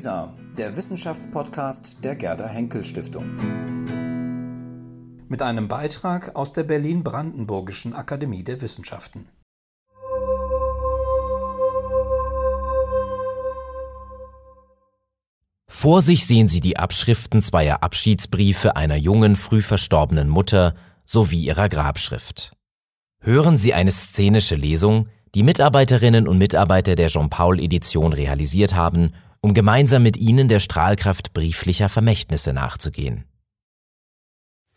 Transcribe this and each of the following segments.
WISA, der Wissenschaftspodcast der Gerda Henkel Stiftung. Mit einem Beitrag aus der Berlin-Brandenburgischen Akademie der Wissenschaften. Vor sich sehen Sie die Abschriften zweier Abschiedsbriefe einer jungen, früh verstorbenen Mutter sowie ihrer Grabschrift. Hören Sie eine szenische Lesung, die Mitarbeiterinnen und Mitarbeiter der Jean-Paul-Edition realisiert haben, um gemeinsam mit ihnen der Strahlkraft brieflicher Vermächtnisse nachzugehen.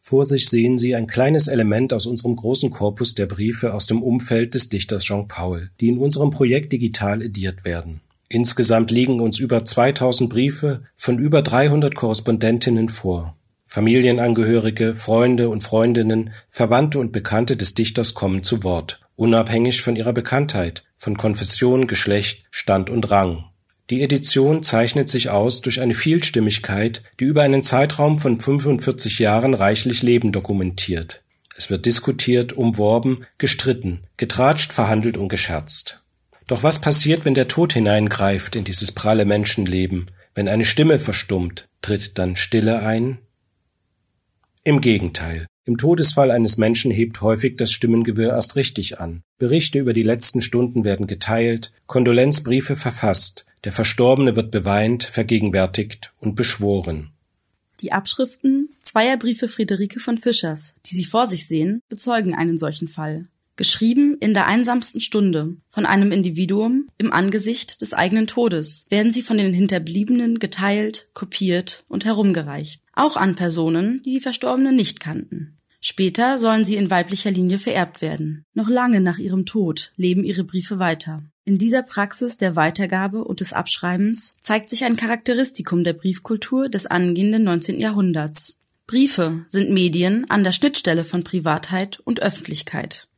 Vor sich sehen Sie ein kleines Element aus unserem großen Korpus der Briefe aus dem Umfeld des Dichters Jean Paul, die in unserem Projekt digital ediert werden. Insgesamt liegen uns über 2000 Briefe von über 300 Korrespondentinnen vor. Familienangehörige, Freunde und Freundinnen, Verwandte und Bekannte des Dichters kommen zu Wort, unabhängig von ihrer Bekanntheit, von Konfession, Geschlecht, Stand und Rang. Die Edition zeichnet sich aus durch eine Vielstimmigkeit, die über einen Zeitraum von 45 Jahren reichlich Leben dokumentiert. Es wird diskutiert, umworben, gestritten, getratscht, verhandelt und gescherzt. Doch was passiert, wenn der Tod hineingreift in dieses pralle Menschenleben, wenn eine Stimme verstummt, tritt dann Stille ein? Im Gegenteil. Im Todesfall eines Menschen hebt häufig das Stimmengewirr erst richtig an. Berichte über die letzten Stunden werden geteilt, Kondolenzbriefe verfasst, der Verstorbene wird beweint, vergegenwärtigt und beschworen. Die Abschriften zweier Briefe Friederike von Fischers, die Sie vor sich sehen, bezeugen einen solchen Fall. Geschrieben in der einsamsten Stunde von einem Individuum im Angesicht des eigenen Todes werden sie von den Hinterbliebenen geteilt, kopiert und herumgereicht. Auch an Personen, die die Verstorbenen nicht kannten. Später sollen sie in weiblicher Linie vererbt werden. Noch lange nach ihrem Tod leben ihre Briefe weiter. In dieser Praxis der Weitergabe und des Abschreibens zeigt sich ein Charakteristikum der Briefkultur des angehenden 19. Jahrhunderts. Briefe sind Medien an der Schnittstelle von Privatheit und Öffentlichkeit.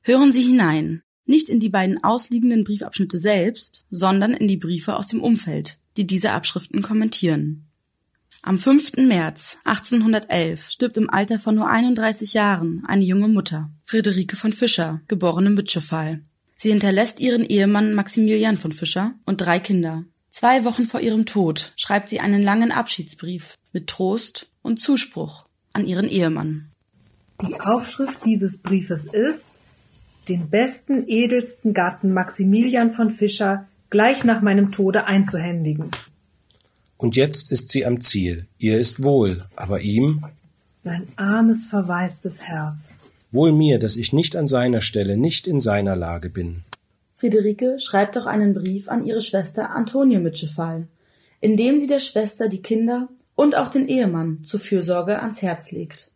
Hören Sie hinein, nicht in die beiden ausliegenden Briefabschnitte selbst, sondern in die Briefe aus dem Umfeld, die diese Abschriften kommentieren. Am 5. März 1811 stirbt im Alter von nur 31 Jahren eine junge Mutter, Friederike von Fischer, geborene Mütschefall. Sie hinterlässt ihren Ehemann Maximilian von Fischer und drei Kinder. Zwei Wochen vor ihrem Tod schreibt sie einen langen Abschiedsbrief mit Trost und Zuspruch an ihren Ehemann. Die Aufschrift dieses Briefes ist den besten, edelsten Gatten Maximilian von Fischer gleich nach meinem Tode einzuhändigen. Und jetzt ist sie am Ziel. Ihr ist wohl, aber ihm? Sein armes, verwaistes Herz. Wohl mir, dass ich nicht an seiner Stelle, nicht in seiner Lage bin. Friederike schreibt auch einen Brief an ihre Schwester Antonie Mitschefall, in dem sie der Schwester die Kinder und auch den Ehemann zur Fürsorge ans Herz legt.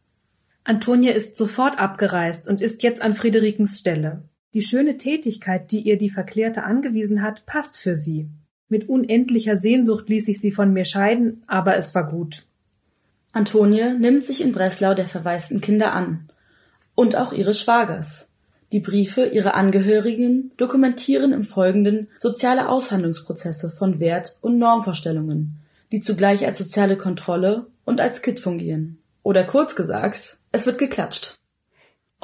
Antonia ist sofort abgereist und ist jetzt an Friederikens Stelle. Die schöne Tätigkeit, die ihr die Verklärte angewiesen hat, passt für sie. Mit unendlicher Sehnsucht ließ ich sie von mir scheiden, aber es war gut. Antonie nimmt sich in Breslau der verwaisten Kinder an und auch ihres Schwagers. Die Briefe ihrer Angehörigen dokumentieren im Folgenden soziale Aushandlungsprozesse von Wert- und Normvorstellungen, die zugleich als soziale Kontrolle und als Kit fungieren. Oder kurz gesagt, es wird geklatscht.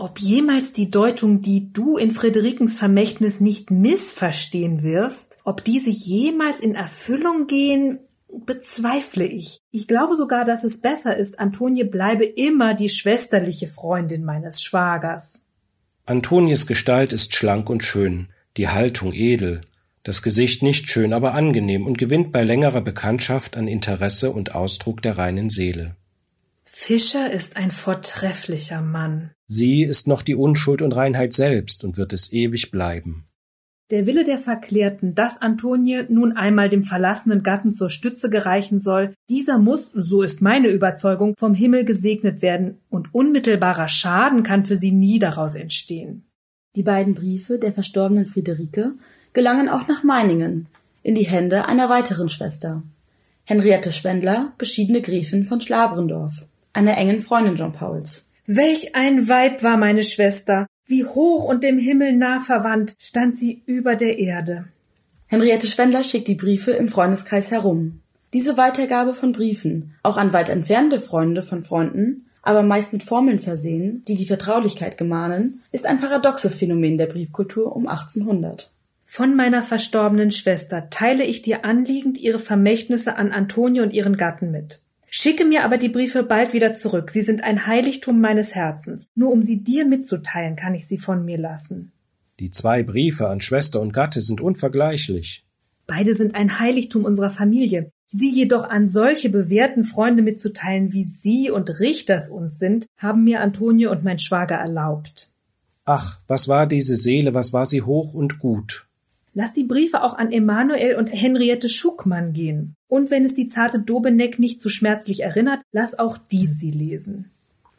Ob jemals die Deutung, die du in Friederikens Vermächtnis nicht missverstehen wirst, ob diese jemals in Erfüllung gehen, bezweifle ich. Ich glaube sogar, dass es besser ist, Antonie bleibe immer die schwesterliche Freundin meines Schwagers. Antonies Gestalt ist schlank und schön, die Haltung edel, das Gesicht nicht schön, aber angenehm und gewinnt bei längerer Bekanntschaft an Interesse und Ausdruck der reinen Seele. Fischer ist ein vortrefflicher Mann. Sie ist noch die Unschuld und Reinheit selbst und wird es ewig bleiben. Der Wille der Verklärten, dass Antonie nun einmal dem verlassenen Gatten zur Stütze gereichen soll, dieser muss, so ist meine Überzeugung, vom Himmel gesegnet werden, und unmittelbarer Schaden kann für sie nie daraus entstehen. Die beiden Briefe der verstorbenen Friederike gelangen auch nach Meiningen, in die Hände einer weiteren Schwester, Henriette Schwendler, geschiedene Gräfin von Schlabrendorf einer engen Freundin Jean Pauls. Welch ein Weib war meine Schwester! Wie hoch und dem Himmel nah verwandt stand sie über der Erde. Henriette Schwendler schickt die Briefe im Freundeskreis herum. Diese Weitergabe von Briefen, auch an weit entfernte Freunde von Freunden, aber meist mit Formeln versehen, die die Vertraulichkeit gemahnen, ist ein paradoxes Phänomen der Briefkultur um 1800. Von meiner verstorbenen Schwester teile ich dir anliegend ihre Vermächtnisse an Antonio und ihren Gatten mit. Schicke mir aber die Briefe bald wieder zurück. Sie sind ein Heiligtum meines Herzens. Nur um sie dir mitzuteilen, kann ich sie von mir lassen. Die zwei Briefe an Schwester und Gatte sind unvergleichlich. Beide sind ein Heiligtum unserer Familie. Sie jedoch an solche bewährten Freunde mitzuteilen, wie Sie und Richters uns sind, haben mir Antonio und mein Schwager erlaubt. Ach, was war diese Seele, was war sie hoch und gut. Lass die Briefe auch an Emanuel und Henriette Schuckmann gehen. Und wenn es die zarte Dobeneck nicht zu schmerzlich erinnert, lass auch die sie lesen.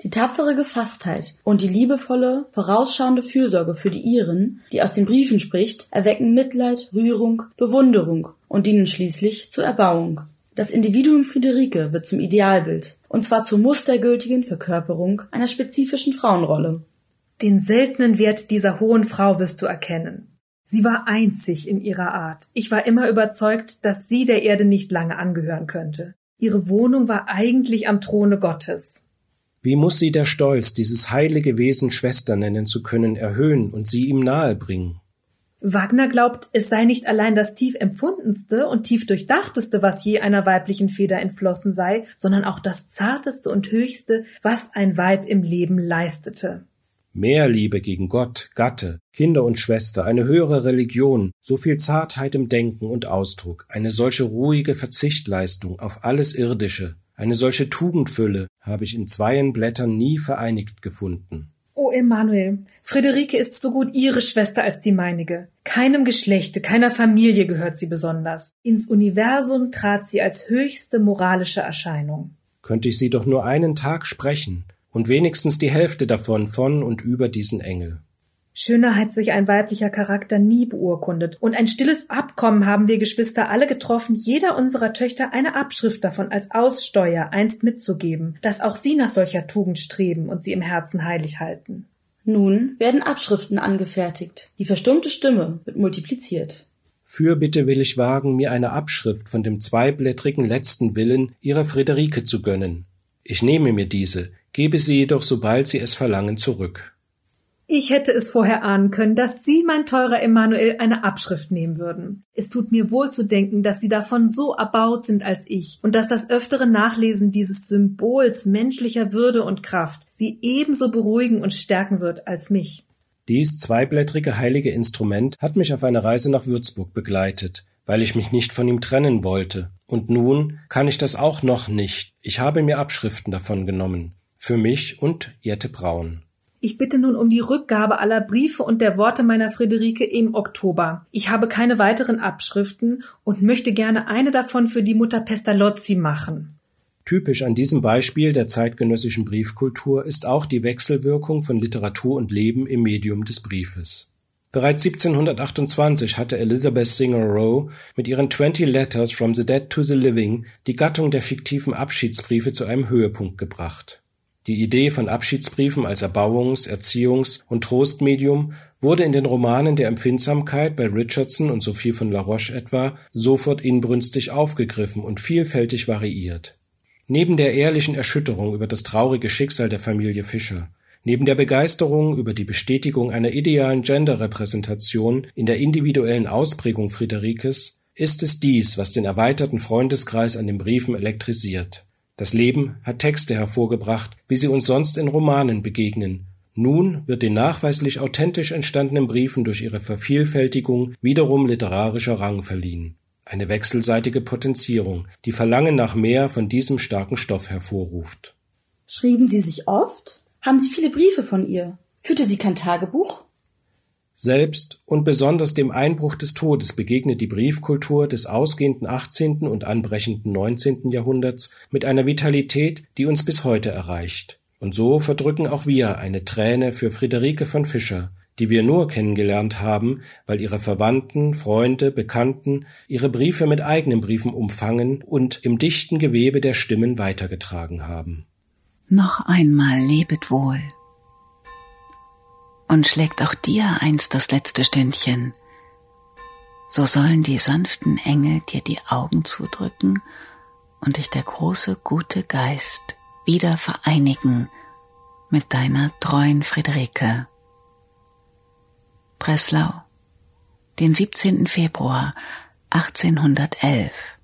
Die tapfere Gefasstheit und die liebevolle, vorausschauende Fürsorge für die Iren, die aus den Briefen spricht, erwecken Mitleid, Rührung, Bewunderung und dienen schließlich zur Erbauung. Das Individuum Friederike wird zum Idealbild, und zwar zur mustergültigen Verkörperung einer spezifischen Frauenrolle. Den seltenen Wert dieser hohen Frau wirst du erkennen. Sie war einzig in ihrer Art. Ich war immer überzeugt, dass sie der Erde nicht lange angehören könnte. Ihre Wohnung war eigentlich am Throne Gottes. Wie muss sie der Stolz, dieses heilige Wesen Schwester nennen zu können, erhöhen und sie ihm nahe bringen? Wagner glaubt, es sei nicht allein das tief empfundenste und tief durchdachteste, was je einer weiblichen Feder entflossen sei, sondern auch das zarteste und höchste, was ein Weib im Leben leistete. Mehr Liebe gegen Gott, Gatte, Kinder und Schwester, eine höhere Religion, so viel Zartheit im Denken und Ausdruck, eine solche ruhige Verzichtleistung auf alles Irdische, eine solche Tugendfülle habe ich in zweien Blättern nie vereinigt gefunden. O Emanuel, Friederike ist so gut ihre Schwester als die meinige. Keinem Geschlechte, keiner Familie gehört sie besonders. Ins Universum trat sie als höchste moralische Erscheinung. Könnte ich sie doch nur einen Tag sprechen, und wenigstens die Hälfte davon von und über diesen Engel. Schöner hat sich ein weiblicher Charakter nie beurkundet, und ein stilles Abkommen haben wir Geschwister alle getroffen, jeder unserer Töchter eine Abschrift davon als Aussteuer einst mitzugeben, dass auch sie nach solcher Tugend streben und sie im Herzen heilig halten. Nun werden Abschriften angefertigt. Die verstummte Stimme wird multipliziert. Für bitte will ich wagen, mir eine Abschrift von dem zweiblättrigen letzten Willen ihrer Friederike zu gönnen. Ich nehme mir diese, gebe sie jedoch, sobald sie es verlangen, zurück. Ich hätte es vorher ahnen können, dass Sie, mein teurer Emanuel, eine Abschrift nehmen würden. Es tut mir wohl zu denken, dass Sie davon so erbaut sind als ich und dass das öftere Nachlesen dieses Symbols menschlicher Würde und Kraft Sie ebenso beruhigen und stärken wird als mich. Dies zweiblättrige heilige Instrument hat mich auf einer Reise nach Würzburg begleitet, weil ich mich nicht von ihm trennen wollte. Und nun kann ich das auch noch nicht. Ich habe mir Abschriften davon genommen für mich und Jette Braun. Ich bitte nun um die Rückgabe aller Briefe und der Worte meiner Friederike im Oktober. Ich habe keine weiteren Abschriften und möchte gerne eine davon für die Mutter Pestalozzi machen. Typisch an diesem Beispiel der zeitgenössischen Briefkultur ist auch die Wechselwirkung von Literatur und Leben im Medium des Briefes. Bereits 1728 hatte Elizabeth Singer Rowe mit ihren Twenty Letters from the Dead to the Living die Gattung der fiktiven Abschiedsbriefe zu einem Höhepunkt gebracht. Die Idee von Abschiedsbriefen als Erbauungs-, Erziehungs- und Trostmedium wurde in den Romanen der Empfindsamkeit bei Richardson und Sophie von La Roche etwa sofort inbrünstig aufgegriffen und vielfältig variiert. Neben der ehrlichen Erschütterung über das traurige Schicksal der Familie Fischer, neben der Begeisterung über die Bestätigung einer idealen Genderrepräsentation in der individuellen Ausprägung Friederikes, ist es dies, was den erweiterten Freundeskreis an den Briefen elektrisiert das Leben hat Texte hervorgebracht, wie sie uns sonst in Romanen begegnen. Nun wird den nachweislich authentisch entstandenen Briefen durch ihre Vervielfältigung wiederum literarischer Rang verliehen. Eine wechselseitige Potenzierung, die Verlangen nach mehr von diesem starken Stoff hervorruft. Schrieben Sie sich oft? Haben Sie viele Briefe von ihr? Führte sie kein Tagebuch? Selbst und besonders dem Einbruch des Todes begegnet die Briefkultur des ausgehenden 18. und anbrechenden 19. Jahrhunderts mit einer Vitalität, die uns bis heute erreicht. Und so verdrücken auch wir eine Träne für Friederike von Fischer, die wir nur kennengelernt haben, weil ihre Verwandten, Freunde, Bekannten ihre Briefe mit eigenen Briefen umfangen und im dichten Gewebe der Stimmen weitergetragen haben. Noch einmal lebet wohl und schlägt auch dir einst das letzte Stündchen, so sollen die sanften Engel dir die Augen zudrücken und dich der große gute Geist wieder vereinigen mit deiner treuen Friederike. Breslau, den 17. Februar 1811.